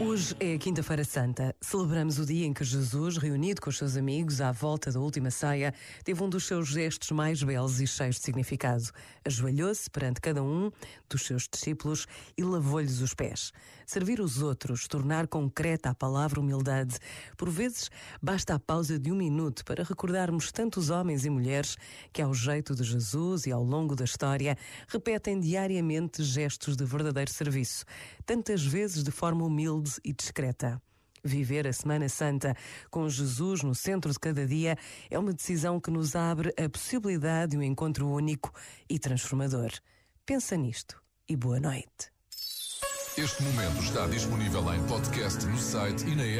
Hoje é a Quinta-feira Santa. Celebramos o dia em que Jesus, reunido com os seus amigos à volta da última ceia, teve um dos seus gestos mais belos e cheios de significado. Ajoelhou-se perante cada um dos seus discípulos e lavou-lhes os pés. Servir os outros, tornar concreta a palavra humildade. Por vezes, basta a pausa de um minuto para recordarmos tantos homens e mulheres que, ao jeito de Jesus e ao longo da história, repetem diariamente gestos de verdadeiro serviço, tantas vezes de forma humilde humilde e discreta. Viver a Semana Santa com Jesus no centro de cada dia é uma decisão que nos abre a possibilidade de um encontro único e transformador. Pensa nisto e boa noite. Este momento está disponível em podcast no site e na app.